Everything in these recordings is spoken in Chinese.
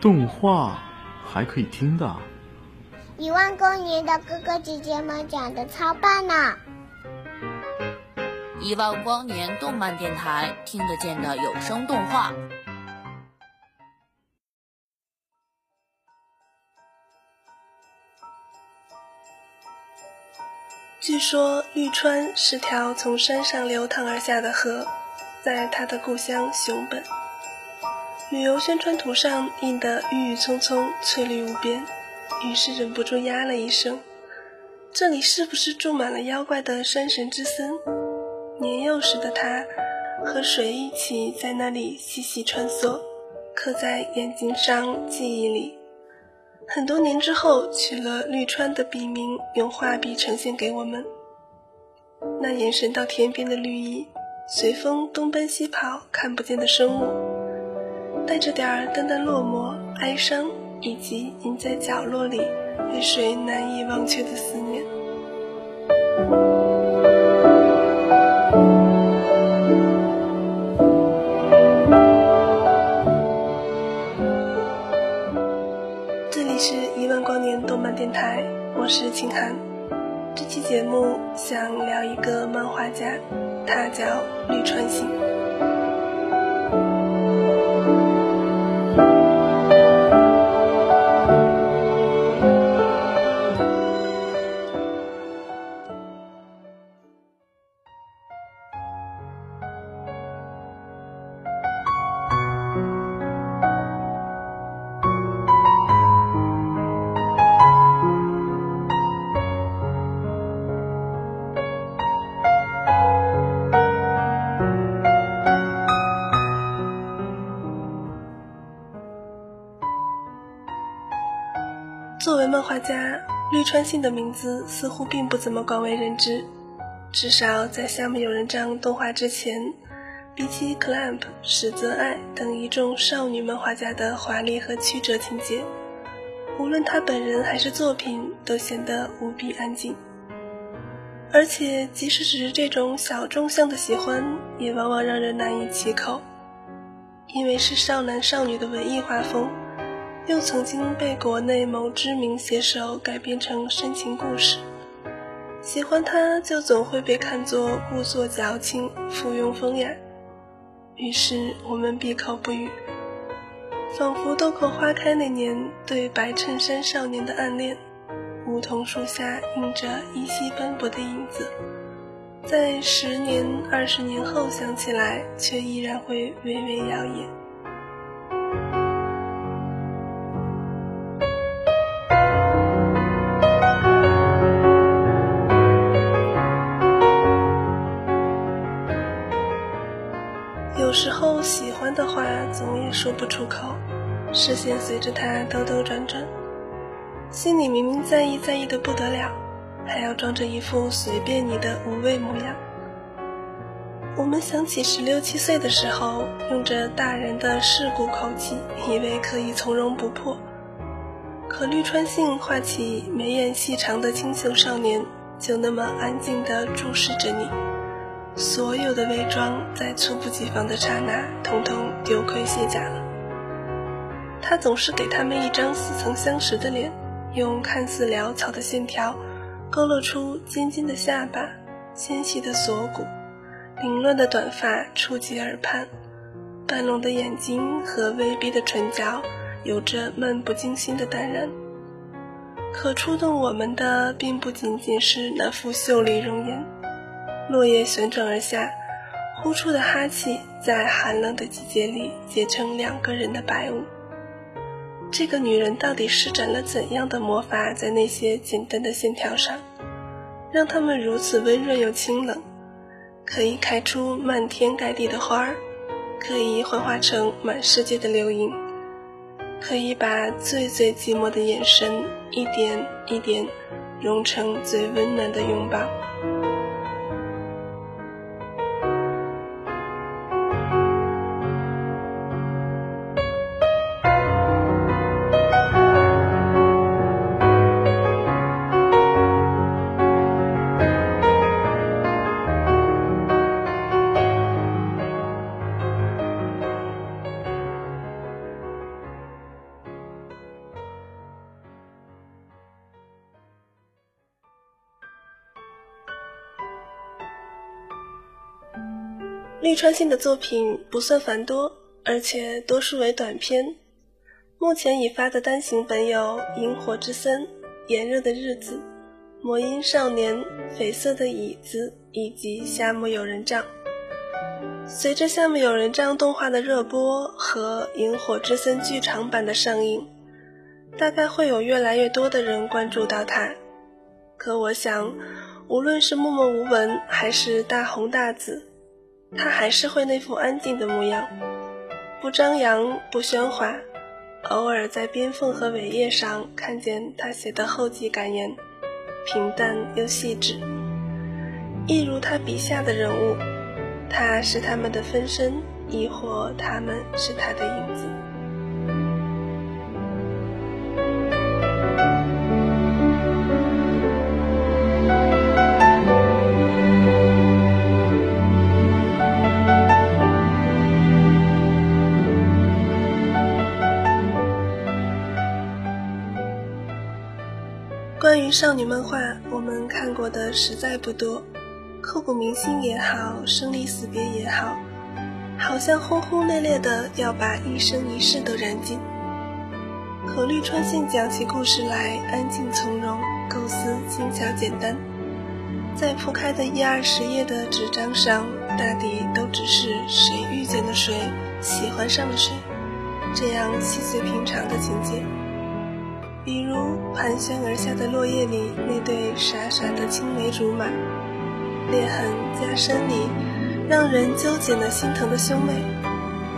动画还可以听的，一万光年的哥哥姐姐们讲的超棒呢！一万光年动漫电台听得见的有声动画。据说绿川是条从山上流淌而下的河，在他的故乡熊本。旅游宣传图上印得郁郁葱葱、翠绿无边，于是忍不住呀了一声：“这里是不是住满了妖怪的山神之森？”年幼时的他，和水一起在那里嬉戏穿梭，刻在眼睛上、记忆里。很多年之后，取了绿川的笔名，用画笔呈现给我们。那延伸到天边的绿意，随风东奔西跑，看不见的生物。带着点儿淡淡落寞、哀伤，以及隐在角落里被谁难以忘却的思念。这里是一万光年动漫电台，我是秦寒。这期节目想聊一个漫画家，他叫绿川信。川信的名字似乎并不怎么广为人知。至少在《夏目友人帐》动画之前，比起 Clamp、石泽爱等一众少女漫画家的华丽和曲折情节，无论他本人还是作品，都显得无比安静。而且，即使只是这种小众向的喜欢，也往往让人难以启口，因为是少男少女的文艺画风。又曾经被国内某知名写手改编成深情故事，喜欢他就总会被看作故作矫情、附庸风雅，于是我们闭口不语，仿佛豆蔻花开那年对白衬衫少年的暗恋，梧桐树下映着依稀斑驳的影子，在十年、二十年后想起来，却依然会微微摇曳。不出口，视线随着他兜兜转转，心里明明在意在意的不得了，还要装着一副随便你的无畏模样。我们想起十六七岁的时候，用着大人的世故口气，以为可以从容不迫，可绿川信画起眉眼细长的清秀少年，就那么安静地注视着你。所有的伪装，在猝不及防的刹那，统统丢盔卸甲了。他总是给他们一张似曾相识的脸，用看似潦草的线条，勾勒出尖尖的下巴、纤细的锁骨、凌乱的短发触及耳畔，半聋的眼睛和微闭的唇角，有着漫不经心的淡然。可触动我们的，并不仅仅是那副秀丽容颜。落叶旋转而下，呼出的哈气在寒冷的季节里结成两个人的白雾。这个女人到底施展了怎样的魔法在那些简单的线条上，让它们如此温润又清冷，可以开出漫天盖地的花儿，可以幻化成满世界的流萤？可以把最最寂寞的眼神一点一点融成最温暖的拥抱。川信的作品不算繁多，而且多数为短篇。目前已发的单行本有《萤火之森》《炎热的日子》《魔音少年》《绯色的椅子》以及《夏目友人帐》。随着《夏目友人帐》动画的热播和《萤火之森》剧场版的上映，大概会有越来越多的人关注到它。可我想，无论是默默无闻，还是大红大紫。他还是会那副安静的模样，不张扬，不喧哗。偶尔在边缝和尾页上看见他写的后记感言，平淡又细致，一如他笔下的人物。他是他们的分身，亦或他们是他的影子。少女漫画，我们看过的实在不多，刻骨铭心也好，生离死别也好，好像轰轰烈烈的要把一生一世都燃尽。可绿川信讲起故事来，安静从容，构思轻巧简单，在铺开的一二十页的纸张上，大抵都只是谁遇见了谁，喜欢上了谁，这样细碎平常的情节。比如盘旋而下的落叶里那对傻傻的青梅竹马，裂痕加深里让人揪紧了心疼的兄妹，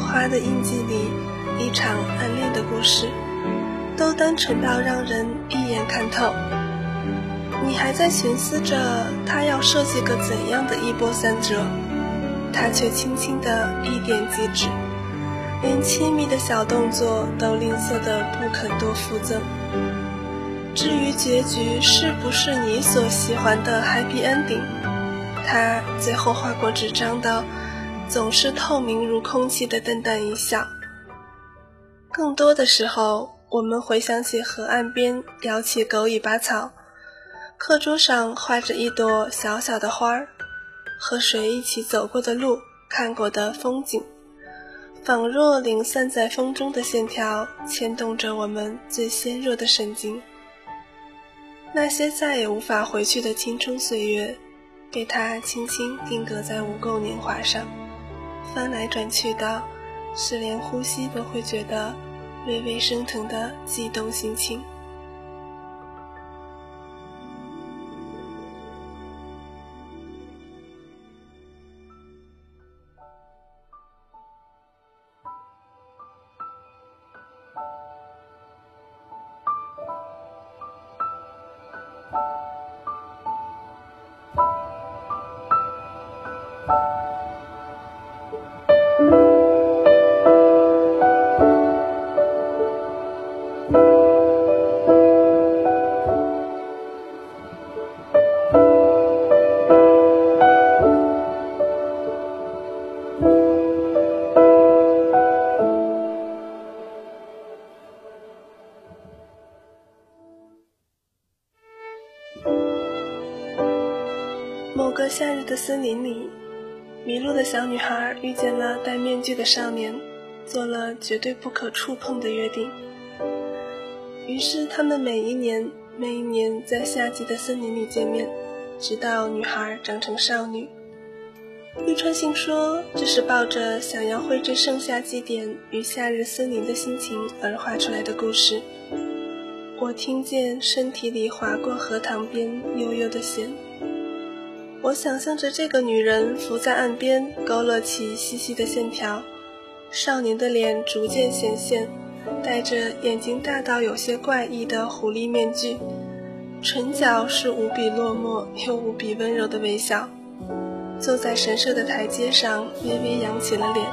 花的印记里一场暗恋的故事，都单纯到让人一眼看透。你还在寻思着他要设计个怎样的一波三折，他却轻轻的一点即止，连亲密的小动作都吝啬的不肯多附赠。至于结局是不是你所喜欢的 happy ending，他最后画过纸张的，总是透明如空气的淡淡一笑。更多的时候，我们回想起河岸边摇起狗尾巴草，课桌上画着一朵小小的花儿，和谁一起走过的路，看过的风景，仿若零散在风中的线条，牵动着我们最纤弱的神经。那些再也无法回去的青春岁月，被他轻轻定格在无垢年华上，翻来转去的，是连呼吸都会觉得微微升腾的悸动心情。森林里，迷路的小女孩遇见了戴面具的少年，做了绝对不可触碰的约定。于是，他们每一年、每一年在夏季的森林里见面，直到女孩长成少女。绿川信说，这是抱着想要绘制盛夏祭典与夏日森林的心情而画出来的故事。我听见身体里划过荷塘边悠悠的弦。我想象着这个女人伏在岸边，勾勒起细细的线条，少年的脸逐渐显现，戴着眼睛大到有些怪异的狐狸面具，唇角是无比落寞又无比温柔的微笑。坐在神社的台阶上，微微扬起了脸。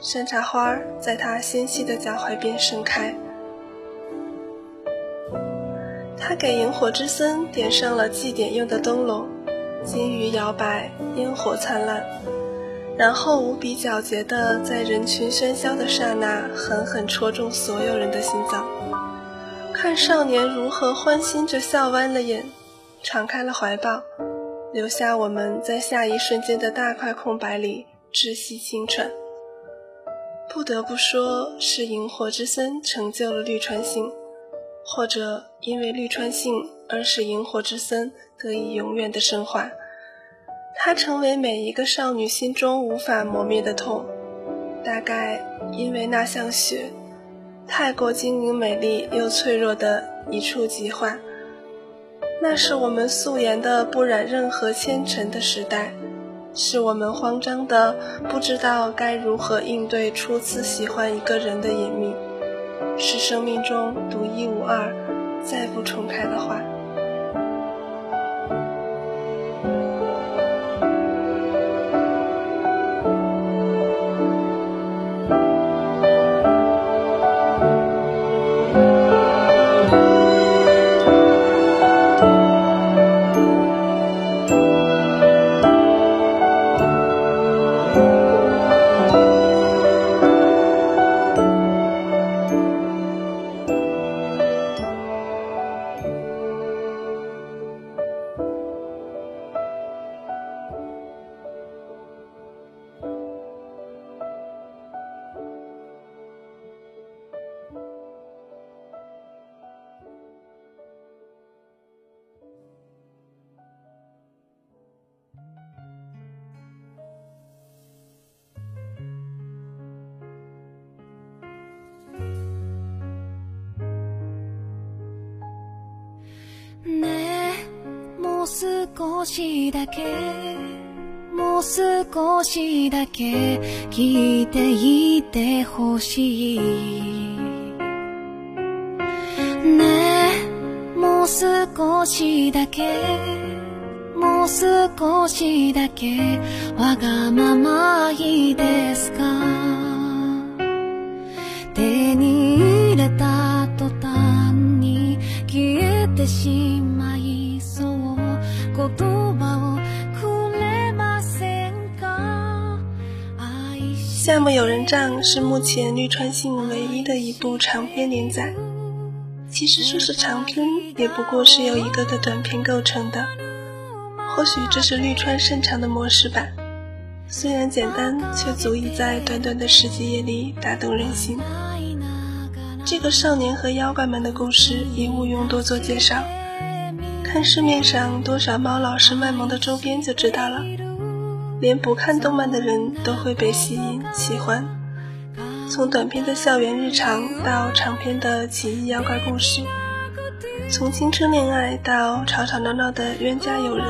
山茶花在他纤细的脚踝边盛开。他给萤火之森点上了祭典用的灯笼，金鱼摇摆，烟火灿烂，然后无比皎洁的在人群喧嚣的刹那，狠狠戳中所有人的心脏。看少年如何欢欣着笑弯了眼，敞开了怀抱。留下我们在下一瞬间的大块空白里窒息清喘。不得不说，是萤火之森成就了绿川信，或者因为绿川信而使萤火之森得以永远的升华。它成为每一个少女心中无法磨灭的痛。大概因为那像雪，太过晶莹美丽又脆弱的一触即化。那是我们素颜的不染任何纤尘的时代，是我们慌张的不知道该如何应对初次喜欢一个人的隐秘，是生命中独一无二、再不重开的花。しだけもう少しだけ聞いていてほしい。ねえもう少しだけもう少しだけわがままいいですか？手に入れた途端に消えてしまい夏目友人帐是目前绿川信唯一的一部长篇连载。其实说是长篇，也不过是由一个个短篇构成的。或许这是绿川擅长的模式吧。虽然简单，却足以在短短的十几页里打动人心。这个少年和妖怪们的故事，也毋庸多做介绍。看市面上多少猫老师卖萌的周边就知道了，连不看动漫的人都会被吸引喜欢。从短篇的校园日常到长篇的奇异妖怪故事，从青春恋爱到吵吵闹闹的冤家友人，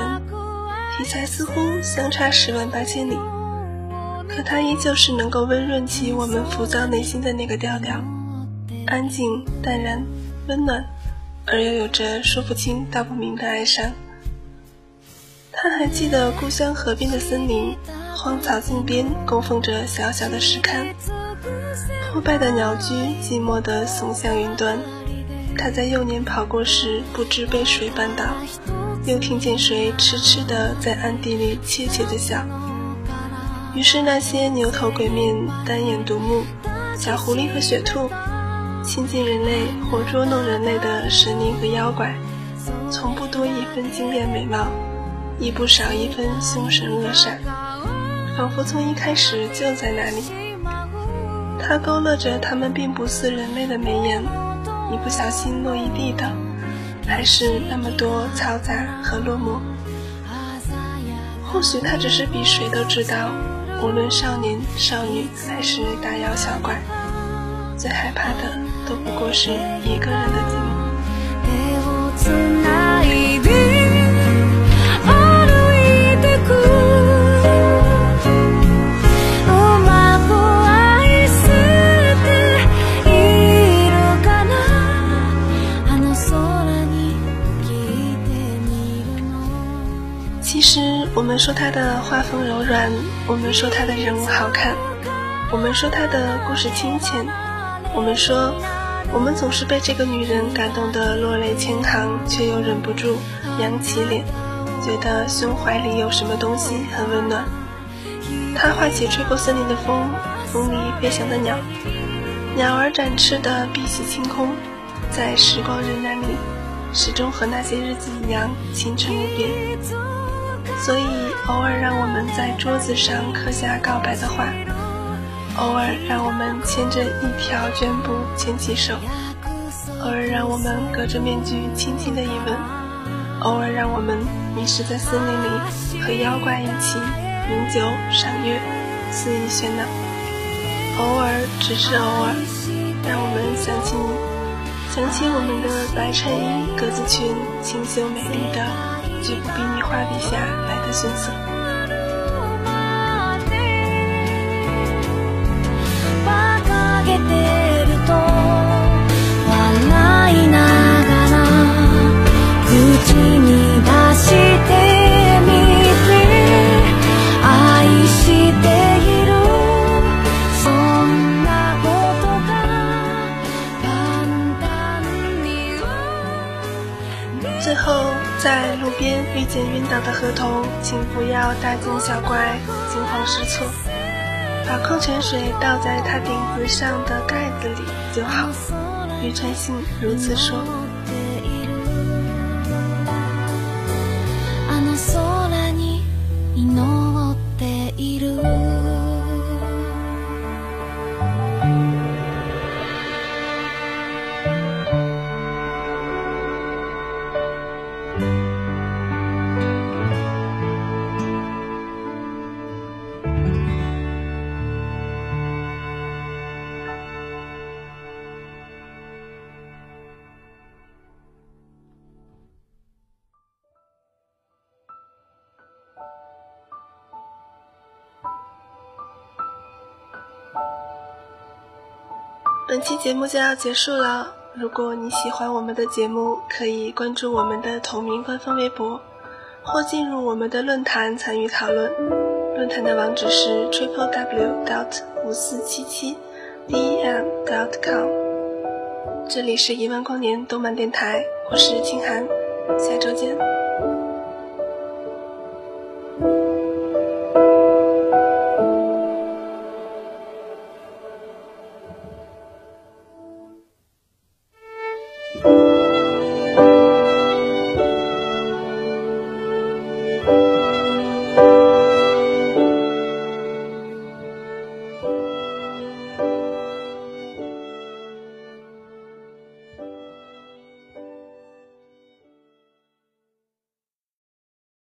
题材似乎相差十万八千里，可它依旧是能够温润起我们浮躁内心的那个调调，安静、淡然、温暖。而又有着说不清道不明的哀伤。他还记得故乡河边的森林，荒草径边供奉着小小的石龛，破败的鸟居寂寞地耸向云端。他在幼年跑过时，不知被谁绊倒，又听见谁痴痴地在暗地里窃窃地笑。于是那些牛头鬼面、单眼独目、小狐狸和雪兔。亲近人类或捉弄人类的神灵和妖怪，从不多一分惊艳美貌，亦不少一分凶神恶煞，仿佛从一开始就在那里。他勾勒着他们并不似人类的眉眼，一不小心落一地的，还是那么多嘈杂和落寞。或许他只是比谁都知道，无论少年少女还是大妖小怪，最害怕的。都不过是一个人的寂寞。画风柔软，我们说他的人物好看，我们说他的故事亲切，我们说我们总是被这个女人感动得落泪千行，却又忍不住扬起脸，觉得胸怀里有什么东西很温暖。他画起吹过森林的风，风里飞翔的鸟，鸟儿展翅的碧玺晴空，在时光荏苒里，始终和那些日子一样清澈无边。所以偶尔让我们在桌子上刻下告白的话，偶尔让我们牵着一条绢布牵起手，偶尔让我们隔着面具轻轻的一吻，偶尔让我们迷失在森林里和妖怪一起。饮酒赏月，肆意喧闹。偶尔，只是偶尔，让我们想起你，想起我们的白衬衣、格子裙，清秀美丽的，绝不比你画笔下来的逊色。遇见晕倒的河童，请不要大惊小怪、惊慌失措，把矿泉水倒在他顶子上的盖子里就好。宇川信如此说。本期节目就要结束了。如果你喜欢我们的节目，可以关注我们的同名官方微博，或进入我们的论坛参与讨论。论坛的网址是 triple w dot 五四七七 d m dot com。这里是一万光年动漫电台，我是清寒，下周见。